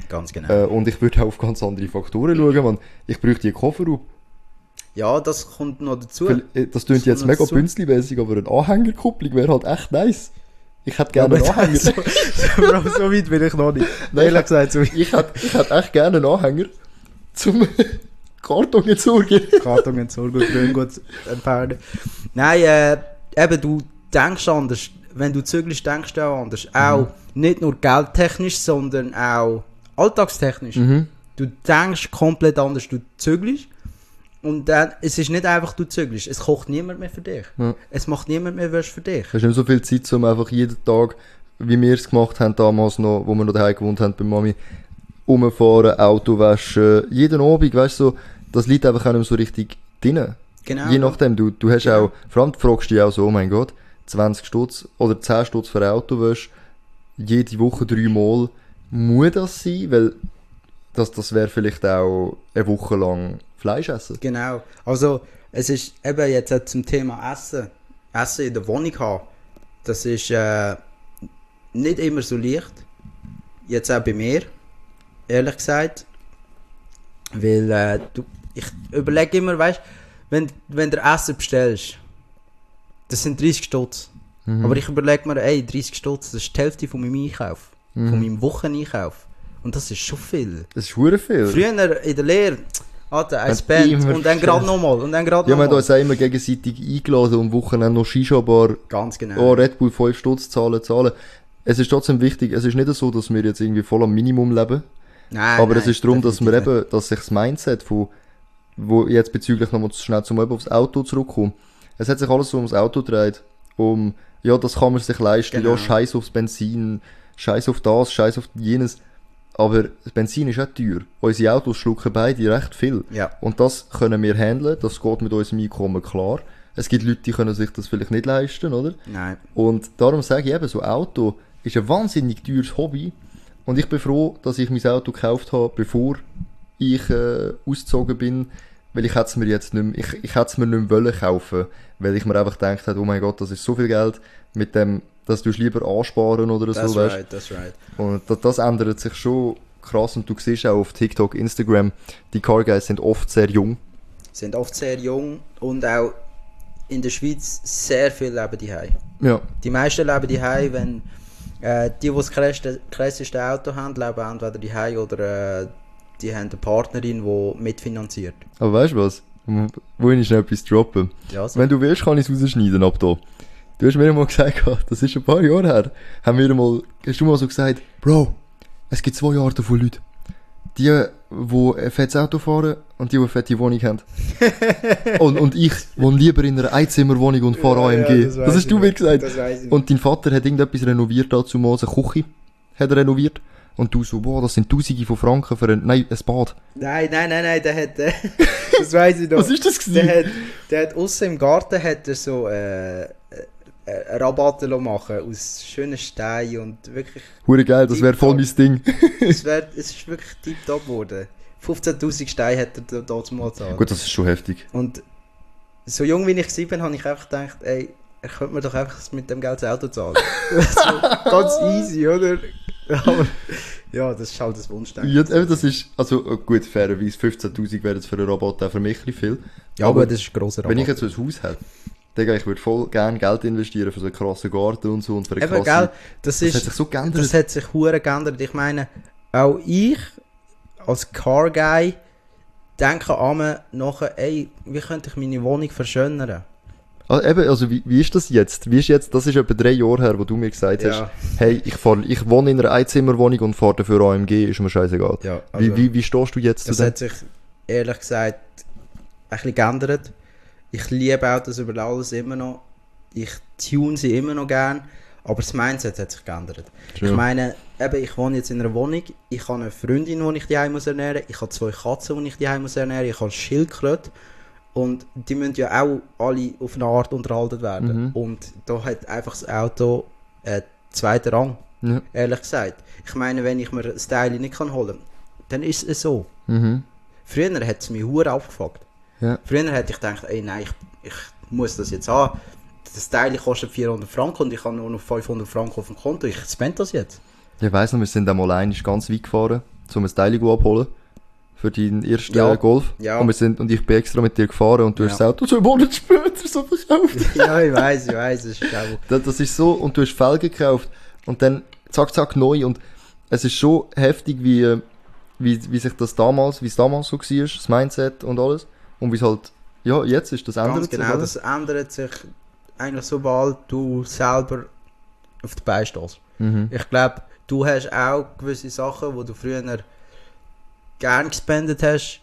Ganz genau. Äh, und ich würde auch auf ganz andere Faktoren schauen, man. Ich bräuchte einen Kofferraum. ja, das kommt noch dazu. Weil, äh, Das klingt Das jetzt mega bünzli-mäßig, aber eine Anhängerkupplung wäre halt echt nice. Ich hätte gerne einen Aber Anhänger. so, Bro, so weit bin ich noch nicht. <laughs> Nein, Ehrlich gesagt, so weit. Ich hätte, ich hätte echt gerne einen Anhänger zum <laughs> Karton entsorgen. Karton entsorgen, grün gut entfernen. Nein, äh, eben, du denkst anders. Wenn du zügelst, denkst du auch anders. Auch nicht nur geldtechnisch, sondern auch alltagstechnisch. Mhm. Du denkst komplett anders. Du zügelst Und dann, es ist nicht einfach, du zügelst. Es kocht niemand mehr für dich. Ja. Es macht niemand mehr was für dich. Hast du nicht so viel Zeit, um einfach jeden Tag, wie wir es gemacht haben damals noch, wo wir noch daheim gewohnt haben bei Mami, rumfahren, Auto waschen, jeden Abend, weißt du, so, das liegt einfach auch nicht mehr so richtig drin. Genau. Je nachdem, du, du hast Genau. auch, vor allem fragst du dich auch so, oh mein Gott, 20 Stutz oder 10 Stutz für Autowäsche, jede Woche dreimal, muss das sein? Weil das, das wäre vielleicht auch eine Woche lang Fleisch essen. Genau. Also, es ist eben jetzt zum Thema Essen. Essen in der Wohnung haben. Das ist äh, nicht immer so leicht. Jetzt auch bei mir, ehrlich gesagt. Weil äh, du, ich überlege immer, weißt wenn, wenn du Essen bestellst, das sind 30 Stutz. Mhm. Aber ich überlege mir, ey, 30 Stutz, das ist die Hälfte von meinem Einkauf. Mhm. Von meinem Wocheneinkauf. Und das ist schon viel. Das ist hure viel. Früher in der Lehre, Alter, ein Band und dann gerade nochmal und dann gerade Ja, wir haben nochmal. uns immer gegenseitig eingeladen und Wochenende noch Shisha-Bar Ganz genau. oh, Red Bull 5 Stutz zahlen, zahlen. Es ist trotzdem wichtig, es ist nicht so, dass wir jetzt irgendwie voll am Minimum leben, nein, aber nein, es ist darum, dass wir eben, dass sich das Mindset von, wo jetzt bezüglich nochmal schnell zum aufs Auto zurückkommen, es hat sich alles so ums Auto gedreht, um, ja, das kann man sich leisten, Genau. ja, scheiß aufs Benzin, scheiß auf das, scheiß auf jenes, aber das Benzin ist auch teuer. Unsere Autos schlucken beide recht viel. Ja, Und das können wir handeln, das geht mit unserem Einkommen klar. Es gibt Leute, die können sich das vielleicht nicht leisten, oder? nein. Und darum sage ich eben, so Auto ist ein wahnsinnig teures Hobby. Und ich bin froh, dass ich mein Auto gekauft habe, bevor ich äh, ausgezogen bin. Weil ich hätte es mir jetzt nicht mehr, ich, ich hätte es mir nicht mehr wollen kaufen. Weil ich mir einfach gedacht habe, oh mein Gott, das ist so viel Geld. Mit dem, das du lieber ansparen oder That's so, weißt right, that's right. und das, das ändert sich schon krass. Und du siehst auch auf TikTok, Instagram, die Car Guys sind oft sehr jung. Sind oft sehr jung und auch in der Schweiz sehr viel leben die Ja. Die meisten leben die wenn äh, die, die das krasseste Auto haben, leben entweder die oder äh, die haben eine Partnerin, die mitfinanziert. Aber weißt du was? Wo ich schnell etwas droppen. Ja, so. Wenn du willst, kann ich es rausschneiden ab da. Du hast mir mal <laughs> gesagt, das ist ein paar Jahre her, haben wir mal, hast du mal so gesagt, Bro, es gibt zwei Arten von Leuten. Die, die ein fettes Auto fahren und die, die eine fette Wohnung haben. <laughs> und, und ich wohne lieber in einer Einzimmerwohnung und fahre AMG. das weiss hast du mir noch. gesagt. Das. Und dein Vater hat irgendetwas renoviert dazu mal, eine Küche hat er renoviert. Und du so, boah, das sind Tausende von Franken für ein, nein, ein Bad. Nein, nein, nein, nein, der hat, äh, <laughs> das weiß ich noch. Was ist das Der gewesen? hat, der hat aussen im Garten hat er so äh, äh, äh, Rabatte machen aus schönen Steinen und wirklich, Hure geil, das wäre voll mein Ding. <laughs> es, wär, <laughs> es ist wirklich tiptop geworden. 15'000 Steine hat er da- dort mal gezahlt. Gut, das ist schon heftig. Und so jung wie ich war, habe ich einfach gedacht, ey, er könnte mir doch einfach mit dem Geld das Auto zahlen. so, ganz easy, oder? Aber <laughs> ja, das ist halt das Wunschdenken. Ja, eben, das ist, also äh, gut, fairerweise 15'000 wäre jetzt für einen Robot auch für mich ein viel. Ja, aber das ist ein grosser Rabatt. Wenn ich jetzt so ein Haus hätte, Digga, ich würde voll gerne Geld investieren für so einen krassen Garten und so und für eine Eben, krasse... gell, das Das ist... hat sich so geändert. Das hat sich hure geändert. Ich meine, auch ich als Car Guy denke an nachher, ey, wie könnte ich meine Wohnung verschönern? Also, eben, also wie, wie ist das jetzt? Wie ist jetzt, das ist etwa drei Jahre her, wo du mir gesagt hast, Ja. hey, ich, fahr, ich wohne in einer Einzimmerwohnung und fahre dafür AMG, ist mir scheißegal. Ja, wie, wie, wie stehst du jetzt zu das dem? hat sich ehrlich gesagt ein bisschen geändert. Ich liebe Autos über alles immer noch. Ich tune sie immer noch gern. Aber das Mindset hat sich geändert. True. Ich meine, eben, ich wohne jetzt in einer Wohnung, ich habe eine Freundin, die ich die muss ernähren ich habe zwei Katzen, die ich die muss ernähren ich habe Schildkröte und die müssen ja auch alle auf eine Art unterhalten werden. Mhm. Und da hat einfach das Auto einen zweiten Rang, Ja. ehrlich gesagt. Ich meine, wenn ich mir das Teil nicht kann holen kann, dann ist es so. Mhm. Früher hat es mich hure abgefuckt. Ja. Früher hätte ich gedacht, ey, nein, ich, ich muss das jetzt haben. Das Teil kostet 400 Franken und ich habe nur noch 500 Franken auf dem Konto. Ich spende das jetzt. Ich weiss noch, wir sind einmal einmal ganz weit gefahren, um ein Teil abholen. Für deinen ersten Ja. Golf. Ja. Und, wir sind, und ich bin extra mit dir gefahren und du Ja. hast das Auto zwei Monate später so verkauft. <laughs> ja, ich weiß, ich weiß, es ist auch... Das, das ist so, und du hast Felgen gekauft und dann zack, zack, neu und es ist schon heftig, wie, wie, wie sich das damals, wie es damals so war, das Mindset und alles. Und wie es halt, ja, jetzt ist das ändert Ganz sich, genau, oder? das ändert sich eigentlich sobald du selber auf die Beine stehst. Mhm. Ich glaube, du hast auch gewisse Sachen, wo du früher gern gespendet hast,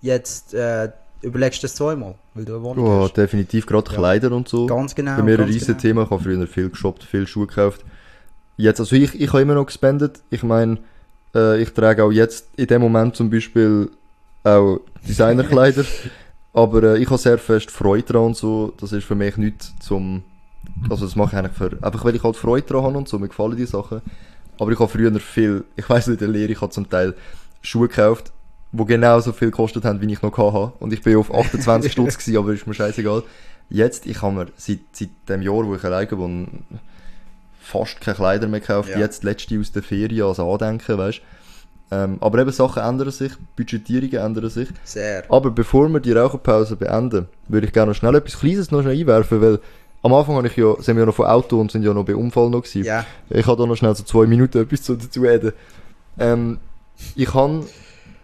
jetzt äh, überlegst du das zweimal, weil du eine Wohnung Ja, hast. definitiv gerade Ja. Kleider und so. Ganz genau. Bei mir ein riesen genau. Thema. Ich habe früher viel geshoppt, viel Schuhe gekauft. Jetzt, also ich, ich habe immer noch gespendet. Ich meine, äh, ich trage auch jetzt in dem Moment zum Beispiel auch Designerkleider. <laughs> aber äh, ich habe sehr fest Freude daran und so. Das ist für mich nichts zum, also das mache ich eigentlich für, einfach weil ich halt Freude daran habe und so. Mir gefallen die Sachen. Aber ich habe früher viel, ich weiß nicht, in der Lehre, ich habe zum Teil Schuhe gekauft, die genau so viel gekostet haben, wie ich noch hatte. Und ich bin auf <laughs> 28 Stutz gewesen, aber ist mir scheißegal. Jetzt, ich habe mir seit, seit dem Jahr, wo ich alleine wohne, fast keine Kleider mehr gekauft. Ja. Jetzt letzte aus der Ferien als Andenken, weißt ähm, Aber eben Sachen ändern sich, Budgetierungen ändern sich. Sehr. Aber bevor wir die Raucherpause beenden, würde ich gerne noch schnell etwas Kleines noch schnell einwerfen, weil am Anfang habe ich ja, sind wir ja noch von Auto und sind ja noch bei Unfall noch gewesen. Ja. Ich habe da noch schnell so zwei Minuten etwas zu- dazu reden. Ähm, ich habe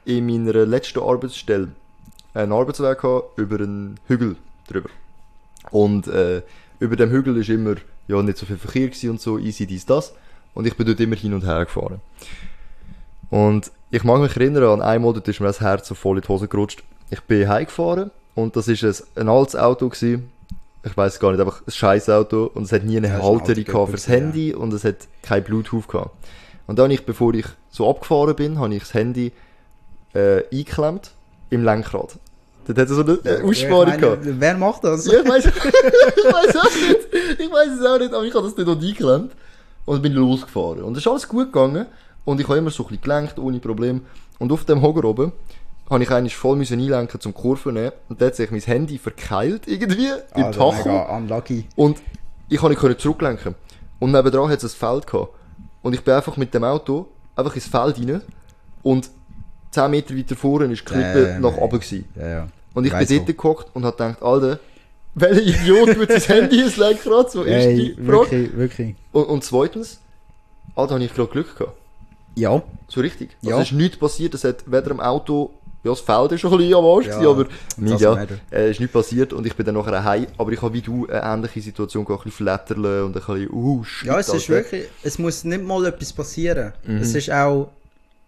in meiner letzten Arbeitsstelle einen Arbeitsweg gehabt über einen Hügel drüber. Und äh, über dem Hügel ist immer ja, nicht so viel Verkehr und so, easy dies, das. Und ich bin dort immer hin und her gefahren. Und ich mag mich erinnern an einmal, dort ist mir das Herz so voll in die Hose gerutscht. Ich bin heimgefahren und das ist ein, ein altes Auto gewesen. Ich weiß gar nicht, einfach ein scheiß Auto und es hat nie eine Ja, ein Halterung alter gehabt fürs Handy und es hat kein Bluetooth gehabt. Und dann ich, bevor ich so abgefahren bin, habe ich das Handy äh, eingeklemmt im Lenkrad. Dort hat es so eine äh, Aussparung Ja, gehabt. Wer macht das? Ja, ich weiß, <laughs> ich weiß auch nicht. Ich weiß es auch nicht, aber ich habe das nicht eingeklemmt. Und bin losgefahren. Und es ist alles gut gegangen. Und ich habe immer so ein bisschen gelenkt, ohne Problem. Und auf dem Hocker oben habe ich eigentlich voll müssen einlenken zum Kurven nehmen. Und dort hat sich mein Handy verkeilt irgendwie im Alter, Tacho. Mega unlucky. Und ich konnte nicht können zurücklenken. Und nebendran hat es ein Feld gehabt. Und ich bin einfach mit dem Auto einfach ins Feld rein. Und 10 Meter weiter vorne ist die Klippe Äh, nach oben gewesen. Ja, ja. Und ich Weiss bin dort gehockt und hab gedacht, Alter, welcher Idiot tut sein <laughs> Handy ins Lenkrad? So Ey, erste Frage. wirklich, wirklich. Und, und zweitens, Alter, habe ich gerade Glück gehabt. Ja. So richtig. Also Ja. es ist nichts passiert, es hat weder im Auto, ja, das Feld ist schon ein bisschen am Arsch Ja, aber nicht, ja, äh, ist nichts passiert und ich bin dann nachher heim, aber ich habe wie du eine ähnliche Situation ein bisschen flatterle und ein bisschen, uh, shit, Ja, es ist Alter. wirklich, es muss nicht mal etwas passieren. Mhm. Es ist auch,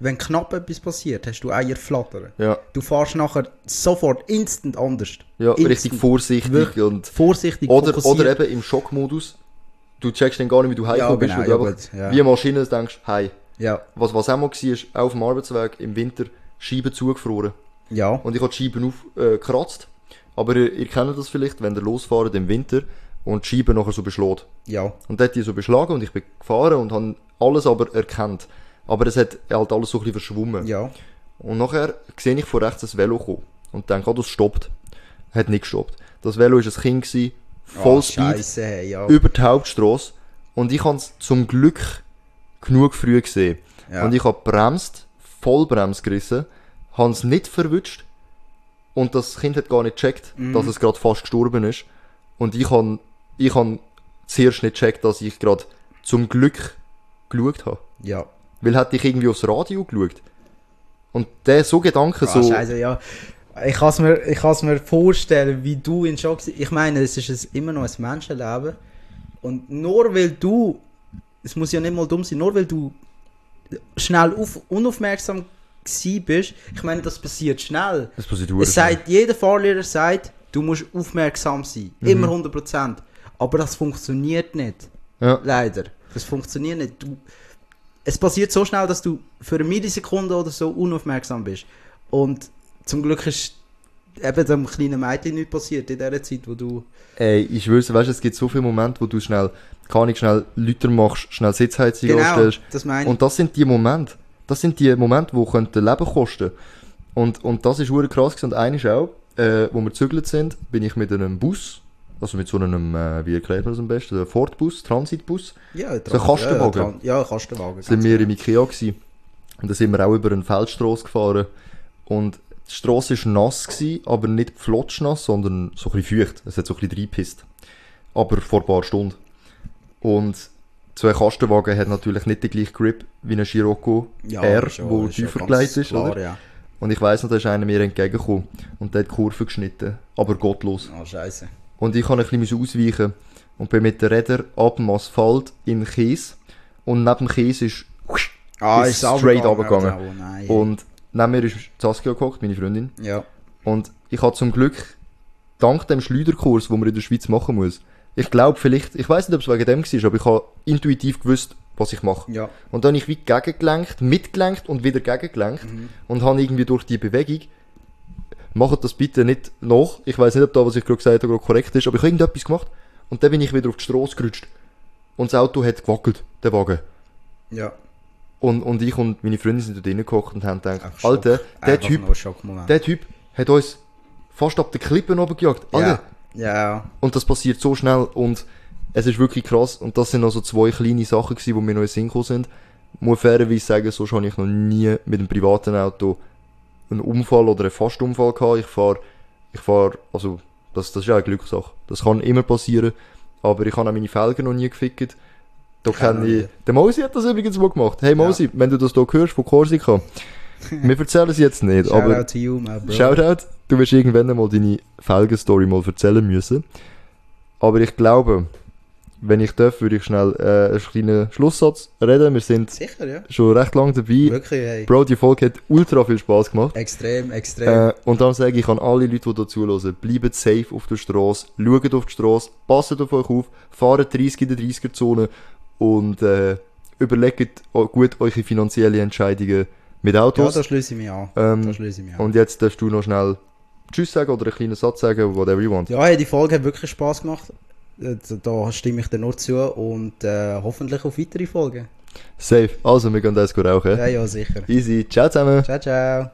wenn knapp etwas passiert, hast du Eier flattern. Ja, Du fährst nachher sofort instant anders. ja Instant. richtig vorsichtig Wirklich und, Vorsichtig, oder, fokussiert. oder eben im Schockmodus, du checkst dann gar nicht, wie du heimgekommen bist, genau, weil ja, gut, ja. wie eine Maschine denkst, hey, Ja, Was, was auch mal war, ist auf dem Arbeitsweg im Winter Scheiben zugefroren. ja. Und ich habe die Scheiben aufgekratzt. Äh, aber ihr, ihr kennt das vielleicht, wenn ihr losfahrt im Winter und die Scheibe nachher so beschlägt. Ja, Und dort hat die so beschlagen und ich bin gefahren und habe alles aber erkannt. Aber es hat halt alles so ein bisschen verschwommen. ja. Und nachher sehe ich von rechts ein Velo kommen und denke, ah, das stoppt. Hat nicht gestoppt. Das Velo war ein Kind, gewesen, voll Ah, Speed, Scheisse, hey, ja. über die Hauptstrasse. Und ich habe es zum Glück genug früh gesehen. Ja. Und ich habe bremst, voll Brems gerissen, habe es nicht verwünscht. Und das Kind hat gar nicht gecheckt, Mhm. dass es gerade fast gestorben ist. Und ich habe ich hab zuerst nicht gecheckt, dass ich gerade zum Glück geschaut habe. ja. Weil hätte ich irgendwie aufs Radio geschaut. Und der so Gedanke Ah, so... Scheiße, ja. Ich kann es mir, ich kann's mir vorstellen, wie du in Schock. Ich meine, es ist immer noch ein Menschenleben. Und nur weil du, es muss ja nicht mal dumm sein, nur weil du schnell auf, unaufmerksam gewesen bist, ich meine, das passiert schnell. Das passiert Es sagt, jeder Fahrlehrer sagt, du musst aufmerksam sein. Mhm. Immer 100%. Aber das funktioniert nicht. Ja. Leider. Das funktioniert nicht. Du, es passiert so schnell, dass du für eine Millisekunde oder so unaufmerksam bist. Und zum Glück ist eben dem kleinen Mädchen nichts passiert in der Zeit, wo du... Ey, ich schwöre, weißt du, es gibt so viele Momente, wo du schnell, kann ich schnell Lüter machst, schnell Sitzheizung Genau, anstellst. das meine ich. Und das sind die Momente. Das sind die Momente, die könnten Leben kosten. Und, und das ist wirklich krass gewesen. Und eines auch, äh, wo wir gezügelt sind, bin ich mit einem Bus, also mit so einem, äh, wie erklärt man das am besten, ein Ford-Bus, Transitbus, Ja, So ein Kastenwagen. Ja, ja, Kastenwagen. sind wir genau. im Ikea gewesen. Und da sind wir auch über eine Feldstrasse gefahren. Und die Strasse war nass, gewesen, aber nicht flotschnass, sondern so ein bisschen feucht. Es hat so ein bisschen reingepisst. Aber vor ein paar Stunden. Und so ein Kastenwagen hat natürlich nicht den gleichen Grip wie ein Scirocco ja, R, ja- wo tiefer gelegt ist, klar, oder? Ja. Und ich weiss noch, da ist einer mir entgegengekommen und der hat die Kurve geschnitten. Aber gottlos. Oh, scheiße. Und ich konnte ein bisschen ausweichen und bin mit den Rädern ab dem Asphalt in den Kies. Und neben dem Kies ist, Ah, Ist ist straight runtergegangen, Oh, und neben mir ist Saskia gehockt, meine Freundin. ja. Und ich habe zum Glück, dank dem Schleuderkurs, wo man in der Schweiz machen muss, ich glaube vielleicht, ich weiß nicht, ob es wegen dem war, aber ich habe intuitiv gewusst, was ich mache. Ja. Und dann habe ich wie gegengelenkt, mitgelenkt und wieder gegengelenkt und habe irgendwie durch die Bewegung, macht das bitte nicht nach. Ich weiß nicht, ob da, was ich gerade gesagt habe, korrekt ist, aber ich habe irgendetwas gemacht und dann bin ich wieder auf die Straße gerutscht. Und das Auto hat gewackelt, der Wagen. Ja. Und, und ich und meine Freunde sind dort reingekocht und haben gedacht, Einfach Alter, der Einfach Typ, der Typ hat uns fast ab der Klippe oben gejagt. Alter, ja. Ja. und das passiert so schnell und es ist wirklich krass. Und das sind also zwei kleine Sachen gewesen, die mir noch in Sinn gekommen sind. Ich muss fairerweise sagen, so habe ich noch nie mit einem privaten Auto einen Unfall oder einen Fastunfall gehabt. Ich fahre, ich fahr, also, das, das ist ja eine Glückssache. Das kann immer passieren. Aber ich habe auch meine Felgen noch nie gefickt. Da kenne ich, der Mosi hat das übrigens mal gemacht. Hey Mosi, wenn du das hier hörst von Korsika, <laughs> wir erzählen es jetzt nicht, Shout aber out to you, my bro. Shoutout, du wirst irgendwann einmal deine Felgenstory mal erzählen müssen. Aber ich glaube, wenn ich darf, würde ich schnell äh, einen kleinen Schlusssatz reden. Wir sind Sicher, ja. schon recht lang dabei. Wirklich, hey. Bro, die Folge hat ultra viel Spaß gemacht. Extrem, extrem. Äh, und dann sage ich an alle Leute, die hier zuhören, bleibt safe auf der Straße, schaut auf die Straße, passt auf euch auf, fahrt 30 in der 30er-Zone und äh, überlegt gut eure finanzielle Entscheidungen mit ja, Autos. da schließe ich mich an. Ähm, da schließe ich mich an. und jetzt darfst du noch schnell Tschüss sagen oder einen kleinen Satz sagen, whatever you want. Ja, hey, die Folge hat wirklich Spaß gemacht. Da stimme ich dir nur zu und äh, hoffentlich auf weitere Folgen. Safe. Also, wir gehen das rauchen. Ja, ja, sicher. Easy. Ciao zusammen. Ciao, ciao.